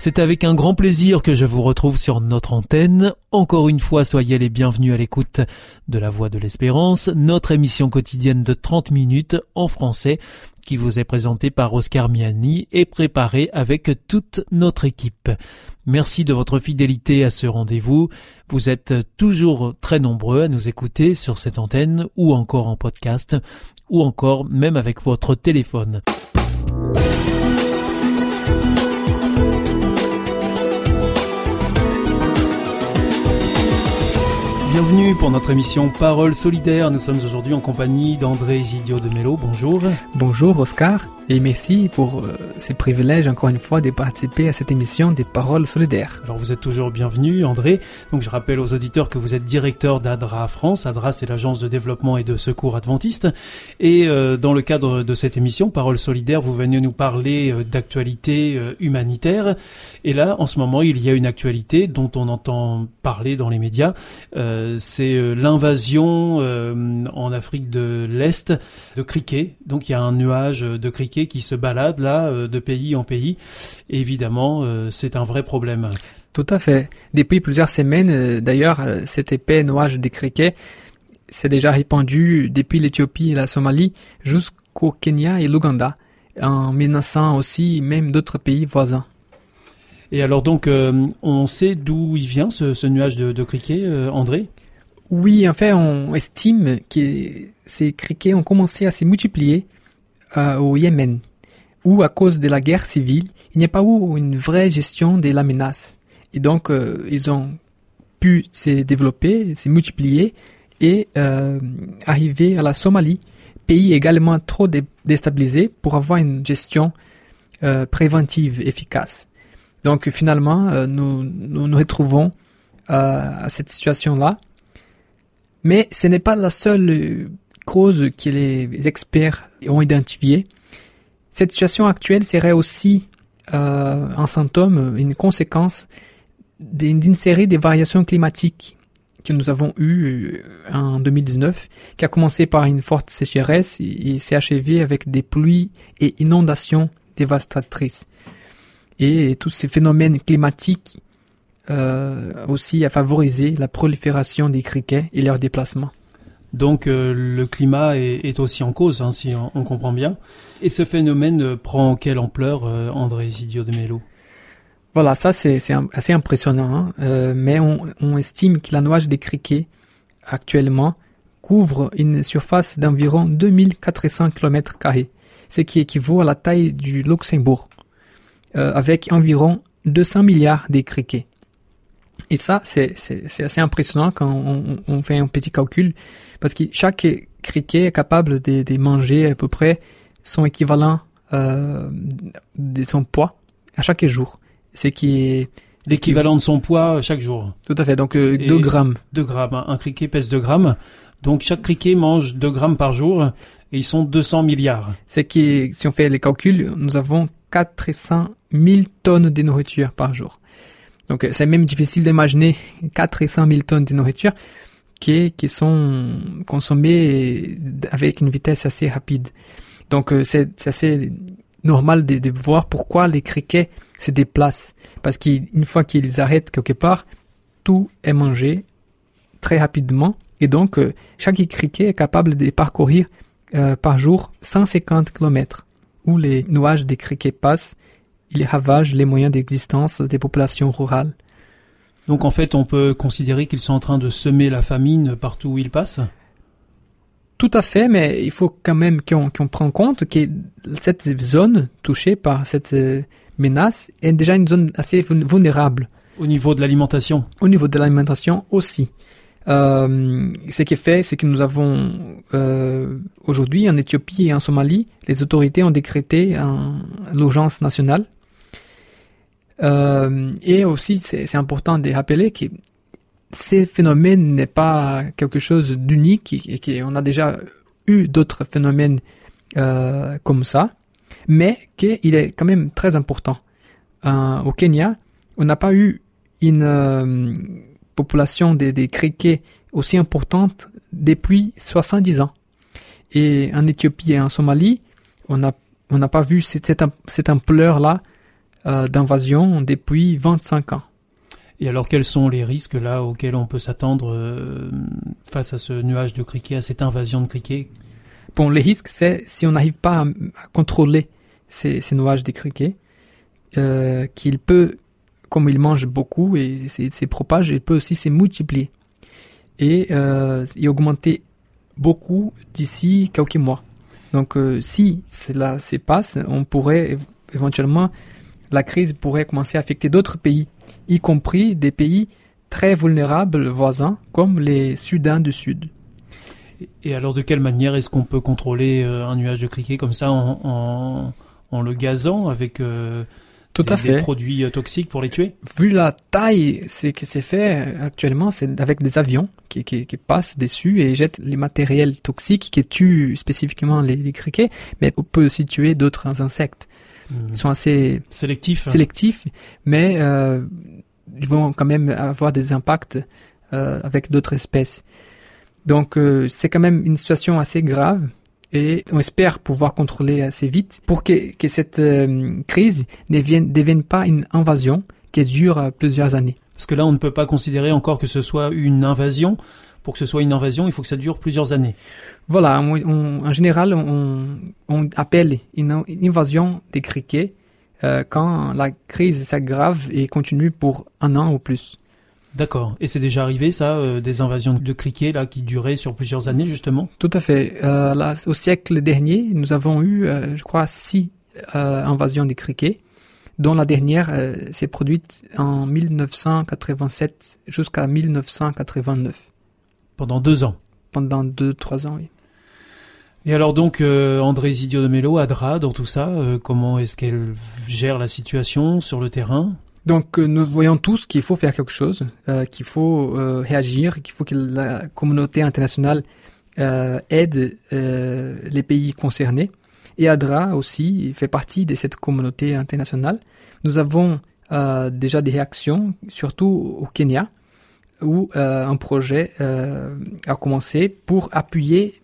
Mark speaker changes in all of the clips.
Speaker 1: C'est avec un grand plaisir que je vous retrouve sur notre antenne. Encore une fois, soyez les bienvenus à l'écoute de La Voix de l'Espérance, notre émission quotidienne de 30 minutes en français qui vous est présentée par Oscar Miani et préparée avec toute notre équipe. Merci de votre fidélité à ce rendez-vous. Vous êtes toujours très nombreux à nous écouter sur cette antenne ou encore en podcast ou encore même avec votre téléphone. Bienvenue pour notre émission Parole solidaire. Nous sommes aujourd'hui en compagnie d'André Zidio de Mello. Bonjour.
Speaker 2: Bonjour Oscar et merci pour euh, ce privilège encore une fois de participer à cette émission des Paroles solidaires.
Speaker 1: Alors vous êtes toujours bienvenu André. Donc je rappelle aux auditeurs que vous êtes directeur d'ADRA France. ADRA c'est l'agence de développement et de secours adventiste. Et euh, dans le cadre de cette émission Paroles solidaires, vous venez nous parler euh, d'actualité euh, humanitaire. Et là en ce moment il y a une actualité dont on entend parler dans les médias. Euh, c'est l'invasion en Afrique de l'Est de criquets. Donc il y a un nuage de criquets qui se balade là euh, de pays en pays. Et évidemment, euh, c'est un vrai problème.
Speaker 2: Tout à fait. Depuis plusieurs semaines, euh, d'ailleurs, cet épais nuage des criquets s'est déjà répandu depuis l'Éthiopie et la Somalie jusqu'au Kenya et l'Ouganda, en menaçant aussi même d'autres pays voisins.
Speaker 1: Et alors donc, euh, on sait d'où il vient ce, ce nuage de, de criquets, euh, André?
Speaker 2: Oui, en fait, on estime que ces criquets ont commencé à se multiplier euh, au Yémen, où à cause de la guerre civile, il n'y a pas eu une vraie gestion de la menace. Et donc, euh, ils ont pu se développer, se multiplier et euh, arriver à la Somalie, pays également trop dé- déstabilisé pour avoir une gestion euh, préventive efficace. Donc finalement, euh, nous, nous nous retrouvons euh, à cette situation-là. Mais ce n'est pas la seule euh, cause que les experts ont identifiée. Cette situation actuelle serait aussi euh, un symptôme, une conséquence d'une série de variations climatiques que nous avons eues euh, en 2019, qui a commencé par une forte sécheresse et, s'est achevé avec des pluies et inondations dévastatrices. Et tous ces phénomènes climatiques euh, aussi a favorisé la prolifération des criquets et leur déplacement.
Speaker 1: Donc euh, le climat est, aussi en cause, hein, si on, comprend bien. Et ce phénomène euh, prend quelle ampleur, euh, André Zidio de Mello?
Speaker 2: Voilà, ça c'est assez impressionnant, hein. Mais on, on estime que la noix des criquets actuellement couvre une surface d'environ 2400 km, ce qui équivaut à la taille du Luxembourg, avec environ 200 milliards de criquets. Et ça, c'est c'est- c'est assez impressionnant quand on, on- fait un petit calcul, parce que chaque criquet est capable de, de manger à peu près son équivalent euh, de son poids à chaque jour. Ce qui
Speaker 1: L'équivalent de son poids chaque jour.
Speaker 2: tout à fait, donc euh,
Speaker 1: Et-
Speaker 2: 2 grammes.
Speaker 1: 2 grammes. Un criquet pèse 2 grammes. Donc chaque criquet mange 2 grammes par jour et ils sont 200 milliards.
Speaker 2: C'est qui, si on fait les calculs, nous avons 400 000 tonnes de nourriture par jour. Donc euh, c'est même difficile d'imaginer 400 000 tonnes de nourriture qui, qui sont consommées avec une vitesse assez rapide. Donc euh, c'est assez normal de, de voir pourquoi les criquets se déplacent. Parce qu'une fois qu'ils arrêtent quelque part, tout est mangé très rapidement. Et donc, euh, chaque criquet est capable de parcourir euh, par jour 150 km. Où les nuages des criquets passent, ils ravagent les moyens d'existence des populations rurales.
Speaker 1: Donc en fait, on peut considérer qu'ils sont en train de semer la famine partout où ils passent?
Speaker 2: Tout à fait, mais il faut quand même qu'on qu'on prenne compte que cette zone touchée par cette euh, menace est déjà une zone assez vul- vulnérable.
Speaker 1: Au niveau de l'alimentation?
Speaker 2: Au niveau de l'alimentation aussi. Euh, ce qui est fait, c'est que nous avons euh, aujourd'hui en Éthiopie et en Somalie, les autorités ont décrété l'urgence nationale. Euh, et aussi, c'est important de rappeler que ces phénomènes n'est pas quelque chose d'unique et, qu'on a déjà eu d'autres phénomènes euh, comme ça, mais qu'il est quand même très important. Euh, au Kenya, on n'a pas eu une population des, criquets aussi importante depuis 70 ans. Et en Éthiopie et en Somalie, on n'a pas vu cette, ampleur-là d'invasion depuis 25 ans.
Speaker 1: Et alors, quels sont les risques là auxquels on peut s'attendre euh, face à ce nuage de criquets, à cette invasion de criquets
Speaker 2: Bon, les risques, c'est si on n'arrive pas à, contrôler ces, ces, nuages de criquets, euh, qu'il peut, comme il mange beaucoup et se propage, il peut aussi se multiplier et, euh, et augmenter beaucoup d'ici quelques mois. Donc, euh, si cela se passe, on pourrait éventuellement, la crise pourrait commencer à affecter d'autres pays, y compris des pays très vulnérables voisins comme les Sudans du Sud.
Speaker 1: Et alors, de quelle manière est-ce qu'on peut contrôler euh, un nuage de criquet comme ça en, en, en le gazant avec euh,
Speaker 2: tout à fait.
Speaker 1: Des produits euh, toxiques pour les tuer?
Speaker 2: Vu la taille, c'est que c'est fait actuellement, c'est avec des avions qui, qui, qui, passent dessus et jettent les matériels toxiques qui tuent spécifiquement les, les criquets, mais on peut aussi tuer d'autres insectes. Hmm. Ils sont assez
Speaker 1: sélectifs,
Speaker 2: hein. sélectifs mais euh, ils vont quand même avoir des impacts euh, avec d'autres espèces. Donc euh, c'est quand même une situation assez grave et on espère pouvoir contrôler assez vite pour que, que cette euh, crise ne devienne, devienne, pas une invasion qui dure plusieurs années.
Speaker 1: Parce que là, on ne peut pas considérer encore que ce soit une invasion. Pour que ce soit une invasion, il faut que ça dure plusieurs années.
Speaker 2: Voilà, on, en général, on, on appelle une, une, invasion des criquets euh, quand la crise s'aggrave et continue pour un an ou plus.
Speaker 1: D'accord. Et c'est déjà arrivé, ça, euh, des invasions de criquets là qui duraient sur plusieurs années, justement?
Speaker 2: Tout à fait. Euh, là, au siècle dernier, nous avons eu, je crois, six invasions de criquets, dont la dernière s'est produite en 1987 jusqu'à 1989.
Speaker 1: Pendant deux ans
Speaker 2: Pendant deux, trois ans, oui.
Speaker 1: Et alors donc, André Zidio de Mello, Adra, dans tout ça, comment est-ce qu'elle gère la situation sur le terrain?
Speaker 2: Donc euh, nous voyons tous qu'il faut faire quelque chose, euh, qu'il faut euh, réagir, qu'il faut que la communauté internationale euh, aide euh, les pays concernés. Et ADRA aussi fait partie de cette communauté internationale. Nous avons déjà des réactions, surtout au Kenya, où un projet a commencé pour appuyer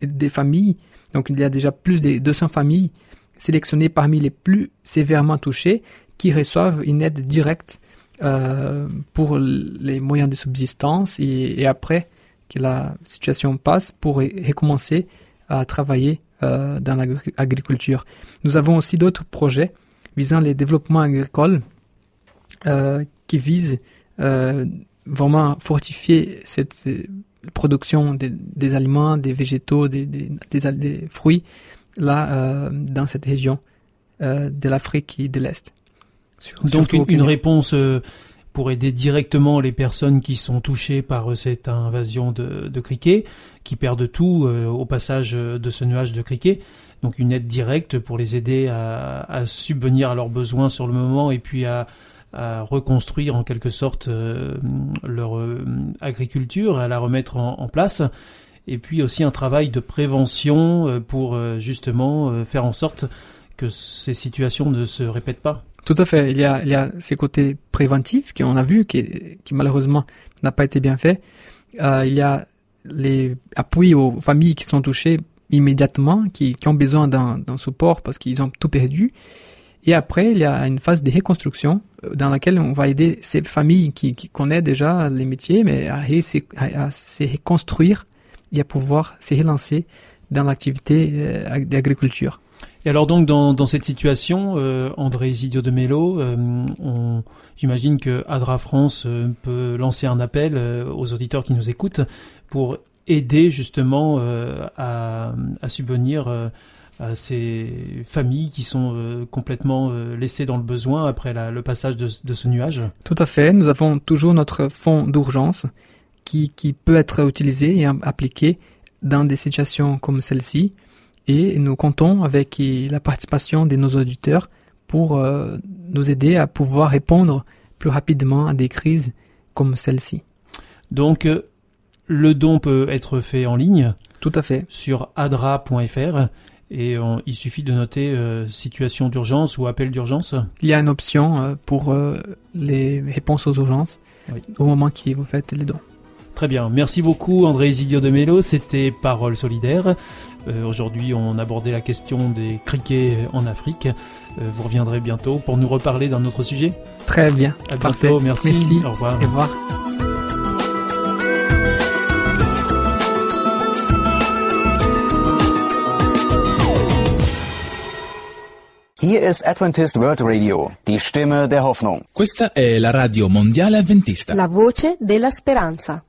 Speaker 2: des familles. Donc il y a déjà plus de 200 familles sélectionnées parmi les plus sévèrement touchées qui reçoivent une aide directe euh, pour les moyens de subsistance et, après que la situation passe pour recommencer à travailler euh, dans l'agriculture. Nous avons aussi d'autres projets visant les développements agricoles euh, qui visent euh, vraiment fortifier cette euh, production des, des aliments, des végétaux, des, des, des fruits là euh, dans cette région de l'Afrique et de l'Est.
Speaker 1: Donc une, une, réponse euh, pour aider directement les personnes qui sont touchées par euh, cette invasion de, de criquets, qui perdent tout euh, au passage de ce nuage de criquets. Donc une aide directe pour les aider à, à subvenir à leurs besoins sur le moment et puis à, à reconstruire en quelque sorte leur agriculture, à la remettre en, place. Et puis aussi un travail de prévention pour justement faire en sorte que ces situations ne se répètent pas.
Speaker 2: Tout à fait. Il y a, il y a ces côtés préventifs qu'on a vu, qui, qui malheureusement n'a pas été bien fait. Euh, il y a les appuis aux familles qui sont touchées immédiatement, qui, qui ont besoin d'un support parce qu'ils ont tout perdu. Et après, il y a une phase de reconstruction euh, dans laquelle on va aider ces familles qui, qui connaissent déjà les métiers, mais à, à, à se reconstruire et à pouvoir se relancer dans l'activité euh, d'agriculture.
Speaker 1: Et alors donc dans, dans cette situation, euh, André Isidio de Mello, euh, j'imagine que Adra France euh, peut lancer un appel aux auditeurs qui nous écoutent pour aider justement à, à, subvenir à ces familles qui sont complètement laissées dans le besoin après la, le passage de, de, ce nuage.
Speaker 2: Tout à fait. Nous avons toujours notre fonds d'urgence qui, qui peut être utilisé et appliqué dans des situations comme celle-ci et nous comptons avec la participation de nos auditeurs pour euh, nous aider à pouvoir répondre plus rapidement à des crises comme celle-ci.
Speaker 1: Donc, euh, le don peut être fait en ligne.
Speaker 2: Tout à fait.
Speaker 1: Sur adra.fr Et il suffit de noter situation d'urgence ou appel d'urgence.
Speaker 2: Il y a une option pour les réponses aux urgences au moment qui vous faites les dons.
Speaker 1: Très bien. Merci beaucoup André Isidio de Mello. C'était Parole solidaire. Aujourd'hui, on abordait la question des criquets en Afrique. vous reviendrez bientôt pour nous reparler d'un autre sujet.
Speaker 2: Très bien.
Speaker 1: À bientôt. Merci.
Speaker 2: Merci.
Speaker 1: Au revoir.
Speaker 2: Au revoir.
Speaker 3: Hier ist Adventist World Radio, die Stimme der Hoffnung.
Speaker 4: Questa è la radio mondiale adventista.
Speaker 5: La voce della speranza.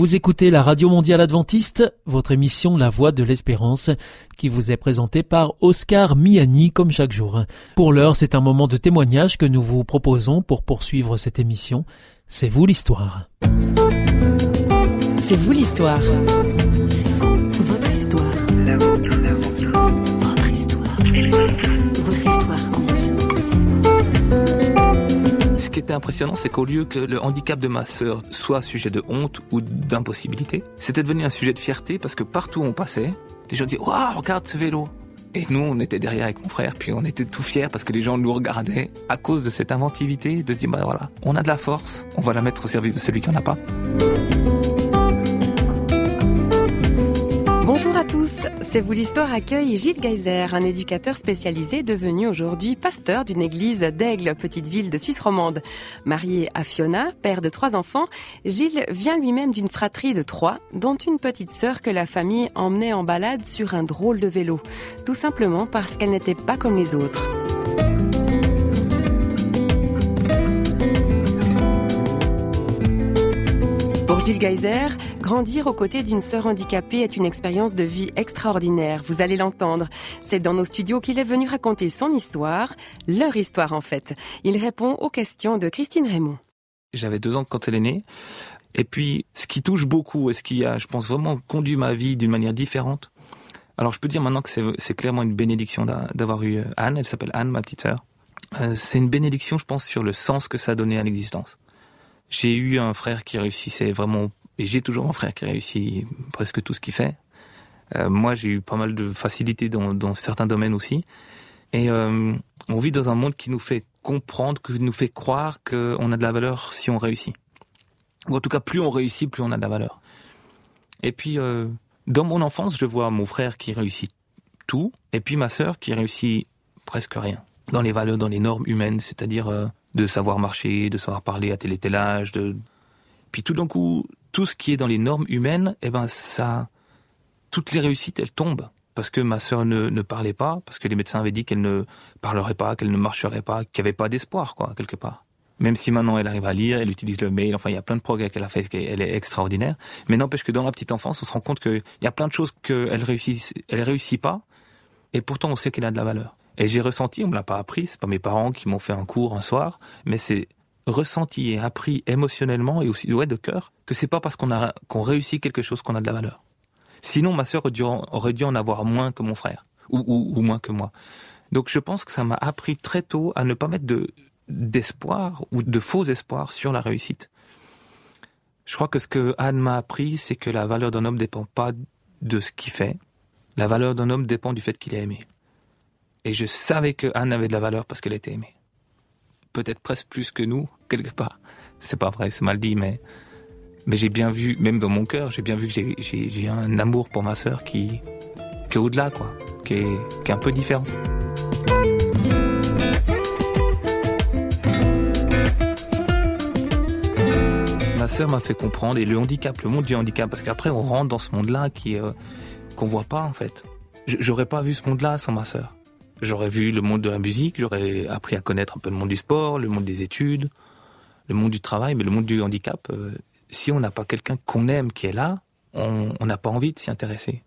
Speaker 1: Vous écoutez la Radio Mondiale Adventiste, votre émission La Voix de l'Espérance, qui vous est présentée par Oscar Miani comme chaque jour. Pour l'heure, c'est un moment de témoignage que nous vous proposons pour poursuivre cette émission. C'est vous l'histoire.
Speaker 5: C'est vous l'histoire.
Speaker 6: Qui était impressionnant, c'est qu'au lieu que le handicap de ma sœur soit sujet de honte ou d'impossibilité, c'était devenu un sujet de fierté parce que partout où on passait, les gens disaient Waouh, regarde ce vélo Et nous, on était derrière avec mon frère, puis on était tout fiers parce que les gens nous regardaient à cause de cette inventivité de dire Bah voilà, on a de la force, on va la mettre au service de celui qui en a pas.
Speaker 5: C'est vous l'histoire accueille Gilles Geyser, un éducateur spécialisé devenu aujourd'hui pasteur d'une église d'Aigle, petite ville de Suisse romande. Marié à Fiona, père de trois enfants, Gilles vient lui-même d'une fratrie de trois, dont une petite sœur que la famille emmenait en balade sur un drôle de vélo, tout simplement parce qu'elle n'était pas comme les autres. Gilles Geyser, grandir aux côtés d'une sœur handicapée est une expérience de vie extraordinaire. Vous allez l'entendre. C'est dans nos studios qu'il est venu raconter son histoire, leur histoire en fait. Il répond aux questions de Christine Raymond.
Speaker 6: J'avais deux ans quand elle est née. Et puis, ce qui touche beaucoup, et ce qui a, je pense, vraiment conduit ma vie d'une manière différente. Alors, je peux dire maintenant que c'est clairement une bénédiction d'avoir eu Anne. Elle s'appelle Anne, ma petite sœur. Euh, c'est une bénédiction, je pense, sur le sens que ça a donné à l'existence. J'ai eu un frère qui réussissait vraiment, et j'ai toujours un frère qui réussit presque tout ce qu'il fait. Euh, moi, j'ai eu pas mal de facilité dans, dans certains domaines aussi. Et euh, on vit dans un monde qui nous fait comprendre, qui nous fait croire qu'on a de la valeur si on réussit. Ou en tout cas, plus on réussit, plus on a de la valeur. Et puis, euh, dans mon enfance, je vois mon frère qui réussit tout, et puis ma sœur qui réussit presque rien. Dans les valeurs, dans les normes humaines, c'est-à-dire euh, de savoir marcher, de savoir parler à tel et tel âge. De... Puis tout d'un coup, tout ce qui est dans les normes humaines, eh ben ça, toutes les réussites, elles tombent parce que ma sœur ne, ne parlait pas, parce que les médecins avaient dit qu'elle ne parlerait pas, qu'elle ne marcherait pas, qu'il n'y avait pas d'espoir, quoi, quelque part. Même si maintenant elle arrive à lire, elle utilise le mail, enfin il y a plein de progrès qu'elle a fait, elle est extraordinaire. Mais n'empêche que dans la petite enfance, on se rend compte qu'il y a plein de choses qu'elle réussit, elle réussit pas, et pourtant on sait qu'elle a de la valeur. Et j'ai ressenti, on me l'a pas appris, c'est pas mes parents qui m'ont fait un cours un soir, mais c'est ressenti et appris émotionnellement et aussi ouais, de cœur que c'est pas parce qu'on a qu'on réussit quelque chose qu'on a de la valeur. Sinon, ma sœur aurait dû, en avoir moins que mon frère ou, ou, moins que moi. Donc je pense que ça m'a appris très tôt à ne pas mettre de d'espoir ou de faux espoirs sur la réussite. Je crois que ce que Anne m'a appris, c'est que la valeur d'un homme dépend pas de ce qu'il fait. La valeur d'un homme dépend du fait qu'il est aimé. Et je savais que Anne avait de la valeur parce qu'elle était aimée. Peut-être presque plus que nous, quelque part. C'est pas vrai, c'est mal dit, mais, mais j'ai bien vu, même dans mon cœur, j'ai bien vu que j'ai, un amour pour ma sœur qui, qui est au-delà, quoi, qui est, qui est un peu différent. Ma sœur m'a fait comprendre, et le handicap, le monde du handicap, parce qu'après on rentre dans ce monde-là qui, euh, qu'on voit pas en fait. J'aurais pas vu ce monde-là sans ma sœur. J'aurais vu le monde de la musique, j'aurais appris à connaître un peu le monde du sport, le monde des études, le monde du travail, mais le monde du handicap, euh, si on n'a pas quelqu'un qu'on aime qui est là, on n'a pas envie de s'y intéresser.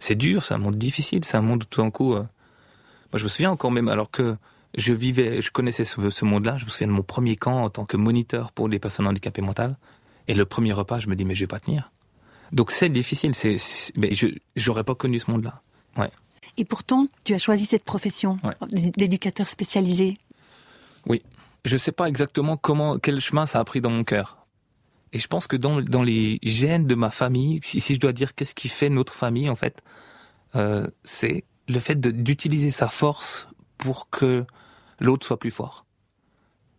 Speaker 6: C'est dur, c'est un monde difficile, c'est un monde où tout d'un coup... Euh, moi je me souviens encore même, alors que je vivais, je connaissais ce, monde-là, je me souviens de mon premier camp en tant que moniteur pour les personnes handicapées mentales, et le premier repas, je me dis mais je vais pas tenir. Donc c'est difficile, c'est, mais je j'aurais pas connu ce monde-là. Ouais.
Speaker 7: Et pourtant, tu as choisi cette profession d'éducateur spécialisé.
Speaker 6: Oui. Je ne sais pas exactement comment, quel chemin ça a pris dans mon cœur. Et je pense que dans, dans les gènes de ma famille, si, je dois dire qu'est-ce qui fait notre famille, en fait, euh, c'est le fait d'utiliser sa force pour que l'autre soit plus fort.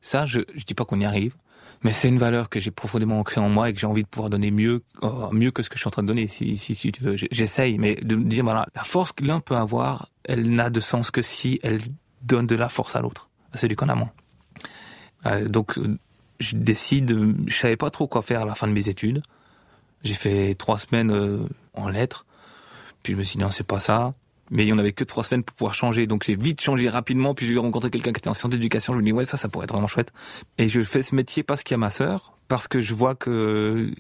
Speaker 6: Ça, je ne dis pas qu'on y arrive, mais c'est une valeur que j'ai profondément ancrée en moi et que j'ai envie de pouvoir donner mieux, euh, mieux que ce que je suis en train de donner, si, si, si tu veux. J'essaye, mais de me dire, voilà, la force que l'un peut avoir, elle n'a de sens que si elle donne de la force à l'autre, à celui qu'on a moins. Donc, je décide, je savais pas trop quoi faire à la fin de mes études. J'ai fait trois semaines euh, en lettres, puis je me suis dit, non, c'est pas ça mais en avait que trois semaines pour pouvoir changer. Donc j'ai vite changé rapidement, puis j'ai rencontré quelqu'un qui était en sciences d'éducation. Je me dis ouais ça, ça pourrait être vraiment chouette. Et je fais ce métier parce qu'il y a ma sœur, parce que je vois que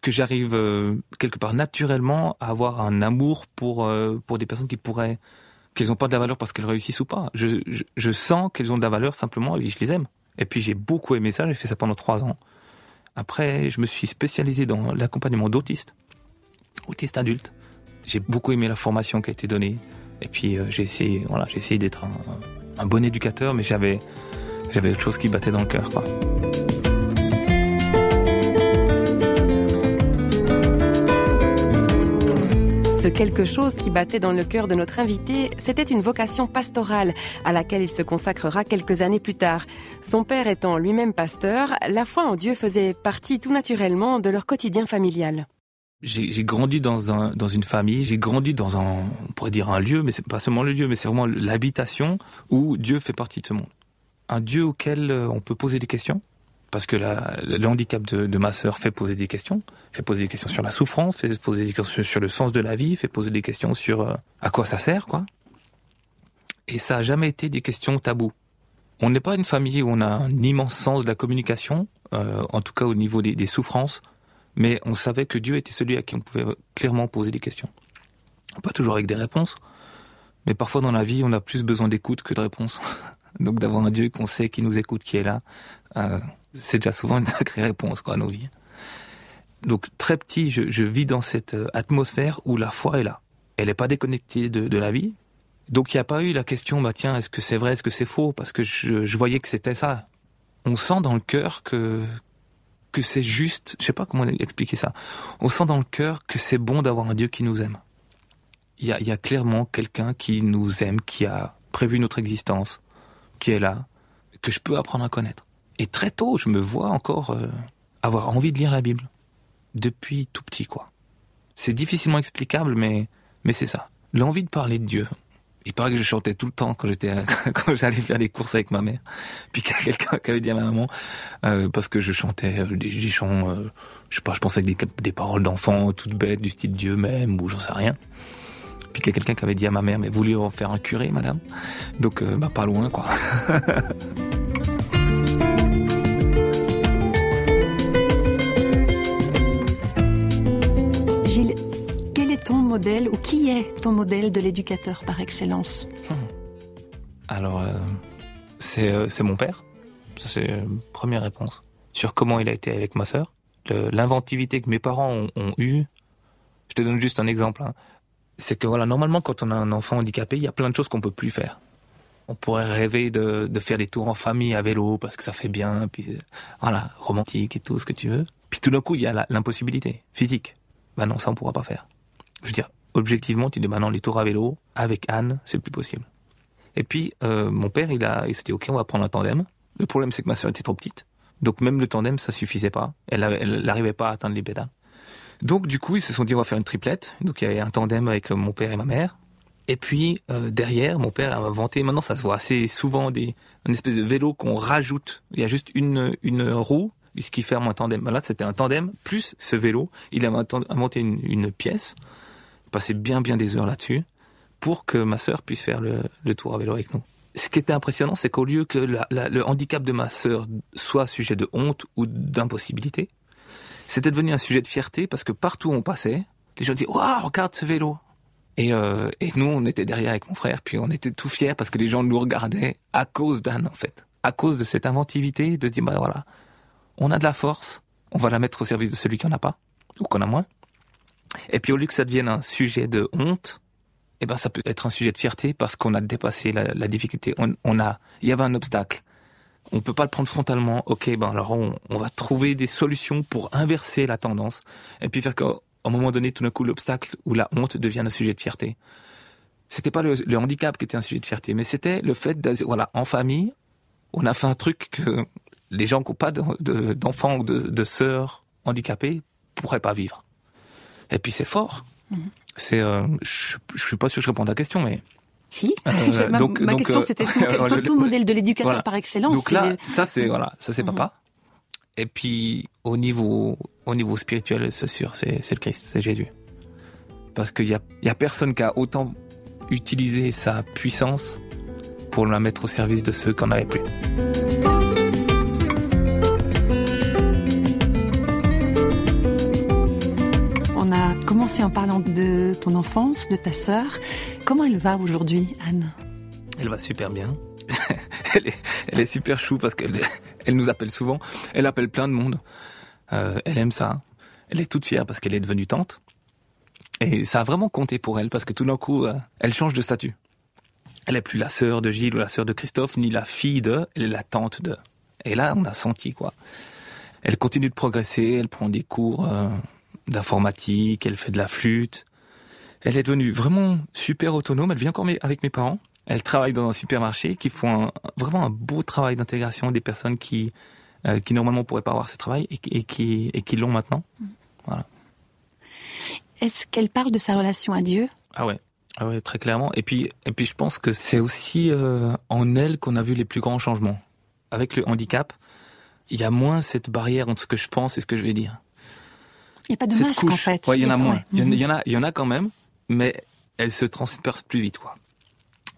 Speaker 6: que j'arrive euh, quelque part naturellement à avoir un amour pour euh, pour des personnes qui pourraient qu'elles n'ont pas de la valeur parce qu'elles réussissent ou pas. Je, je, je sens qu'elles ont de la valeur simplement et je les aime. Et puis j'ai beaucoup aimé ça. J'ai fait ça pendant trois ans. Après, je me suis spécialisé dans l'accompagnement d'autistes, autistes adultes. J'ai beaucoup aimé la formation qui a été donnée. Et puis euh, j'ai essayé, voilà, d'être un, bon éducateur, mais j'avais, autre chose qui battait dans le cœur, quoi.
Speaker 5: Ce quelque chose qui battait dans le cœur de notre invité, c'était une vocation pastorale à laquelle il se consacrera quelques années plus tard. Son père étant lui-même pasteur, la foi en Dieu faisait partie tout naturellement de leur quotidien familial
Speaker 6: j'ai grandi dans un dans une famille, j'ai grandi dans un on pourrait dire un lieu, mais c'est pas seulement le lieu, mais c'est vraiment l'habitation où Dieu fait partie de ce monde. Un Dieu auquel euh, on peut poser des questions, parce que la, le handicap de, ma sœur fait poser des questions, fait poser des questions sur la souffrance, fait poser des questions sur le sens de la vie, fait poser des questions sur euh, à quoi ça sert, quoi. Et ça a jamais été des questions taboues. On n'est pas une famille où on a un immense sens de la communication, euh, en tout cas au niveau des souffrances mais on savait que Dieu était celui à qui on pouvait clairement poser des questions. Pas toujours avec des réponses, mais parfois dans la vie, on a plus besoin d'écoute que de réponses. Donc d'avoir un Dieu qu'on sait qui nous écoute, qui est là, euh, c'est déjà souvent une sacrée réponse à nos vies. Donc très petit, je, vis dans cette euh, atmosphère où la foi est là. Elle n'est pas déconnectée de, de, la vie. Donc il n'y a pas eu la question, bah tiens, est-ce que c'est vrai, est-ce que c'est faux? Parce que je, je voyais que c'était ça. On sent dans le cœur que, que c'est juste, je sais pas comment expliquer ça. On sent dans le cœur que c'est bon d'avoir un Dieu qui nous aime. Il y a, clairement quelqu'un qui nous aime, qui a prévu notre existence, qui est là, que je peux apprendre à connaître. Et très tôt, je me vois encore euh, avoir envie de lire la Bible. Depuis tout petit, quoi. C'est difficilement explicable, mais, mais c'est ça. L'envie de parler de Dieu, il paraît que je chantais tout le temps quand j'étais quand j'allais faire des courses avec ma mère. Puis qu'il y a quelqu'un qui avait dit à ma maman euh, parce que je chantais euh, des, chants, euh, je sais pas, je pensais avec des, paroles d'enfants toutes bêtes du style Dieu même ou j'en sais rien. Puis qu'il y a quelqu'un qui avait dit à ma mère mais vous voulez en faire un curé, madame? Donc bah pas loin quoi.
Speaker 7: ton ou qui est ton modèle de l'éducateur par excellence
Speaker 6: Alors, euh, euh, c'est mon père. Ça, c'est première réponse. Sur comment il a été avec ma sœur. L'inventivité que mes parents ont, ont eue. Je te donne juste un exemple. Hein. C'est que voilà, normalement, quand on a un enfant handicapé, il y a plein de choses qu'on peut plus faire. on pourrait rêver de, de faire des tours en famille à vélo parce que ça fait bien, puis euh, voilà, romantique et tout ce que tu veux. Puis tout d'un coup, il y a l'impossibilité physique. Bah non, ça on pourra pas faire. Je veux dire, objectivement, tu dis bah non, les tours à vélo avec Anne, c'est plus possible. Et puis euh, mon père, il a, il s'est dit ok, on va prendre un tandem. Le problème, c'est que ma sœur était trop petite, donc même le tandem, ça suffisait pas. Elle, n'arrivait pas à atteindre les pédales. Donc du coup, ils se sont dit on va faire une triplette. Donc il y avait un tandem avec euh, mon père et ma mère. Et puis euh, derrière, mon père a inventé. Maintenant, ça se voit assez souvent des une espèce de vélo qu'on rajoute. Il y a juste une une roue, ce qui ferme un tandem. Là, c'était un tandem plus ce vélo. Il a inventé- une pièce. Passait bien bien des heures là-dessus pour que ma sœur puisse faire le, tour à vélo avec nous. Ce qui était impressionnant, c'est qu'au lieu que le handicap de ma sœur soit sujet de honte ou d'impossibilité, c'était devenu un sujet de fierté parce que partout où on passait, les gens disaient Waouh, regarde ce vélo et, euh, nous, on était derrière avec mon frère, puis on était tout fiers parce que les gens nous regardaient à cause d'Anne, en fait. À cause de cette inventivité, de se dire, bah voilà, on a de la force, on va la mettre au service de celui qui en a pas, ou qu'on a moins. Et puis au lieu que ça devienne un sujet de honte, eh ben ça peut être un sujet de fierté parce qu'on a dépassé la, difficulté. On, a, il y avait un obstacle. On peut pas le prendre frontalement. Ok, ben alors on, va trouver des solutions pour inverser la tendance et puis faire qu'au au moment donné, tout d'un coup, l'obstacle ou la honte devient un sujet de fierté. C'était pas le, handicap qui était un sujet de fierté, mais c'était le fait de, voilà, en famille, on a fait un truc que les gens qui n'ont pas de- de- d'enfants ou de, de sœurs handicapées pourraient pas vivre. Et puis c'est fort. C'est, euh, je, je suis pas sûr que je réponds à la question, mais
Speaker 7: Si.
Speaker 6: Euh,
Speaker 7: ma
Speaker 6: donc-
Speaker 7: ma
Speaker 6: donc,
Speaker 7: question,
Speaker 6: euh,
Speaker 7: c'était ton,
Speaker 6: le-
Speaker 7: ton- ton
Speaker 6: le-
Speaker 7: modèle de l'éducateur
Speaker 6: voilà.
Speaker 7: par excellence.
Speaker 6: Donc là,
Speaker 7: les-
Speaker 6: ça c'est voilà, ça c'est
Speaker 7: Mhm.
Speaker 6: papa. Et puis au niveau au niveau spirituel, c'est sûr, c'est le Christ, c'est Jésus. Parce qu'il y a y a personne qui a autant utilisé sa puissance pour la mettre au service de ceux qui n'en avaient plus.
Speaker 7: En parlant de ton enfance, de ta sœur. Comment elle va aujourd'hui, Anne?
Speaker 6: Elle va super bien. elle, est, super chou parce qu'elle elle nous appelle souvent. Elle appelle plein de monde. Euh, elle aime ça. Elle est toute fière parce qu'elle est devenue tante. Et ça a vraiment compté pour elle parce que tout d'un coup, euh, elle change de statut. Elle n'est plus la sœur de Gilles ou la sœur de Christophe, ni la fille de, elle est la tante de. Et là, on a senti quoi. Elle continue de progresser, elle prend des cours euh, d'informatique, elle fait de la flûte. Elle est devenue vraiment super autonome. Elle vit encore avec mes parents. Elle travaille dans un supermarché qui font un- vraiment un beau travail d'intégration des personnes qui, euh, qui normalement pourraient pas avoir ce travail et, qui- et qui, et qui l'ont maintenant.
Speaker 7: Est-ce qu'elle parle de sa relation à Dieu?
Speaker 6: Ah ouais. Ah ouais, très clairement. Et puis, et puis je pense que c'est aussi euh, en elle qu'on a vu les plus grands changements. Avec le handicap, il y a moins cette barrière entre ce que je pense et ce que je vais dire.
Speaker 7: Il n'y a pas de
Speaker 6: cette
Speaker 7: masque
Speaker 6: couche,
Speaker 7: en fait.
Speaker 6: ouais, il y en a moins. Il y en-
Speaker 7: Mhm.
Speaker 6: il y en a, il y en a quand même, mais elle se transperce plus vite, quoi.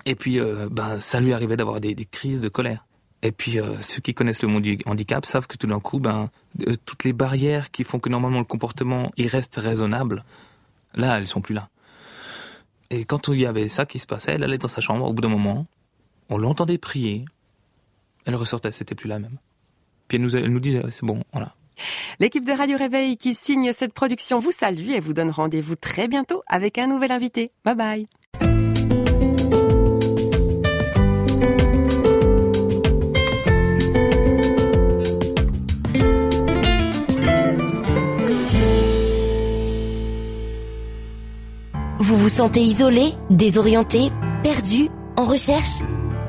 Speaker 6: Et puis, euh, ben, ça lui arrivait d'avoir des, des crises de colère. Et puis, euh, ceux qui connaissent le monde du handicap savent que tout d'un coup, ben, euh, toutes les barrières qui font que normalement le comportement il reste raisonnable, là, elles sont plus là. Et quand il y avait ça qui se passait, elle allait dans sa chambre. Au bout d'un moment, on l'entendait prier. Elle ressortait, c'était plus la même. Puis elle nous, elle nous disait, c'est bon, voilà.
Speaker 5: L'équipe de Radio Réveil qui signe cette production vous salue et vous donne rendez-vous très bientôt avec un nouvel invité. Bye bye.
Speaker 8: Vous vous sentez isolé, désorienté, perdu, en recherche?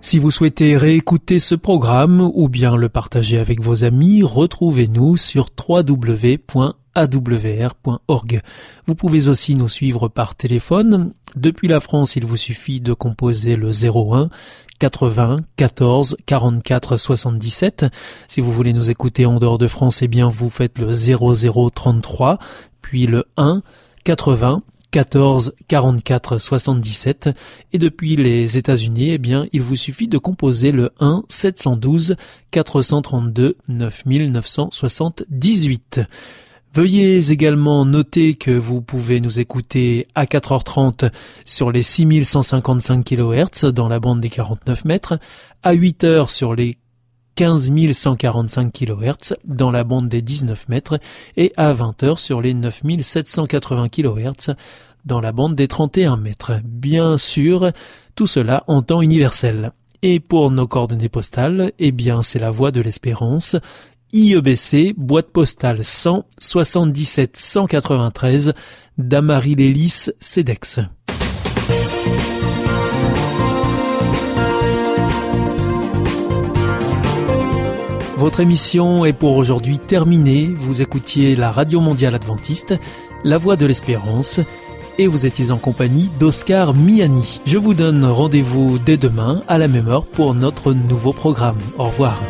Speaker 1: Si vous souhaitez réécouter ce programme ou bien le partager avec vos amis, retrouvez-nous sur www.awr.org. Vous pouvez aussi nous suivre par téléphone. Depuis la France, il vous suffit de composer le 01 80 14 44 77. Si vous voulez nous écouter en dehors de France, eh bien vous faites le 00 33 puis le 1 80 14 44 77 et depuis les États-Unis, eh bien, il vous suffit de composer le 1 712 432 9978. Veuillez également noter que vous pouvez nous écouter à 4h30 sur les 6155 kHz dans la bande des 49 mètres, à 8h sur les 15 145 kHz dans la bande des 19 mètres et à 20h sur les 9780 kHz dans la bande des 31 mètres. Bien sûr, tout cela en temps universel. Et pour nos coordonnées postales, eh bien, c'est la voie de l'espérance, IEBC, boîte postale 100 77 193, Damary Lélis, CEDEX. Votre émission est pour aujourd'hui terminée. Vous écoutiez la Radio Mondiale Adventiste, La Voix de l'Espérance, et vous étiez en compagnie d'Oscar Miani. Je vous donne rendez-vous dès demain à la même heure pour notre nouveau programme. Au revoir.